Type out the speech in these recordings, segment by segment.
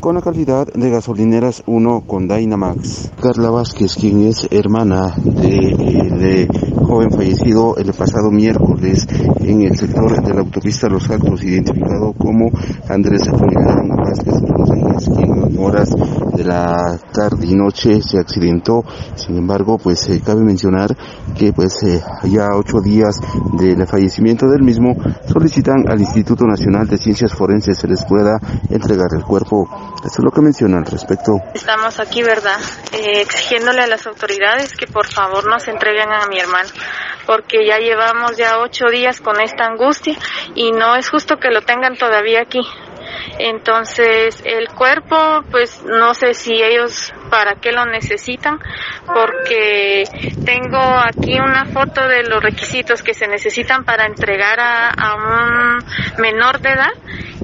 con la calidad de gasolineras 1 con Dynamax. Carla Vázquez, quien es hermana de, joven fallecido el pasado miércoles en el sector de la autopista Los Altos, identificado como Andrés Julián Vázquez Rodríguez, quien en horas de la tarde y noche se accidentó. Sin embargo, pues eh, cabe mencionar que pues eh, ya ocho días del fallecimiento del mismo solicitan al Instituto Nacional de Ciencias Forenses se les pueda entregar el cuerpo. Esto es lo que menciona al respecto. Estamos aquí, ¿verdad? Eh, exigiéndole a las autoridades que por favor nos entreguen a mi hermano porque ya llevamos ya ocho días con esta angustia y no es justo que lo tengan todavía aquí. Entonces, el cuerpo, pues no sé si ellos para qué lo necesitan, porque tengo aquí una foto de los requisitos que se necesitan para entregar a, un menor de edad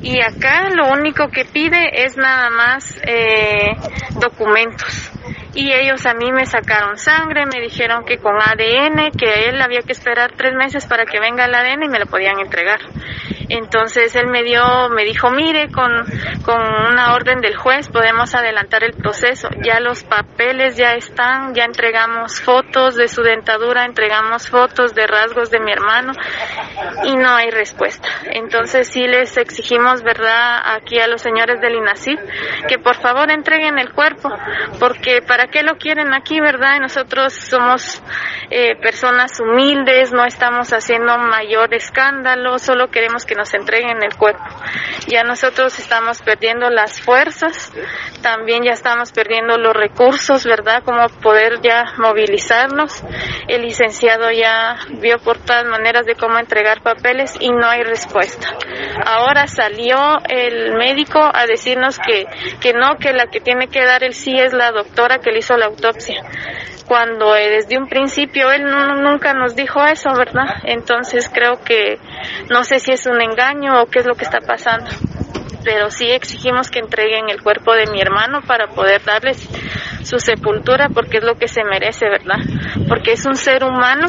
y acá lo único que pide es nada más eh, documentos y ellos a mí me sacaron sangre, me dijeron que con ADN, que él había que esperar tres meses para que venga el ADN y me lo podían entregar. Entonces él me dio, me dijo, mire, con, con una orden del juez podemos adelantar el proceso. Ya los papeles ya están, ya entregamos fotos de su dentadura, entregamos fotos de rasgos de mi hermano y no hay respuesta. Entonces sí les exigimos, ¿verdad?, aquí a los señores del INACIP que por favor entreguen el cuerpo, porque ¿para qué lo quieren aquí, verdad? nosotros somos eh, personas humildes, no estamos haciendo mayor escándalo, solo queremos que nos entreguen el cuerpo. Ya nosotros estamos perdiendo las fuerzas, también ya estamos perdiendo los recursos, ¿verdad? Como poder ya movilizarnos. El licenciado ya vio por todas maneras de cómo entregar papeles y no hay respuesta. Ahora salió el médico a decirnos que, que no, que la que tiene que dar el sí es la doctora que le hizo la autopsia cuando eh, desde un principio él nunca nos dijo eso, ¿verdad? Entonces creo que no sé si es un engaño o qué es lo que está pasando, pero sí exigimos que entreguen el cuerpo de mi hermano para poder darles su sepultura porque es lo que se merece, ¿verdad? Porque es un ser humano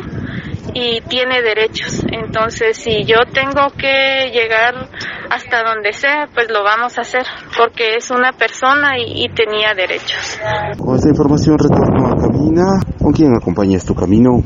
y tiene derechos. Entonces, si yo tengo que llegar hasta donde sea, pues lo vamos a hacer, porque es una persona y, tenía derechos. Con esta información retorno a Camina. ¿Con quién acompañas tu camino?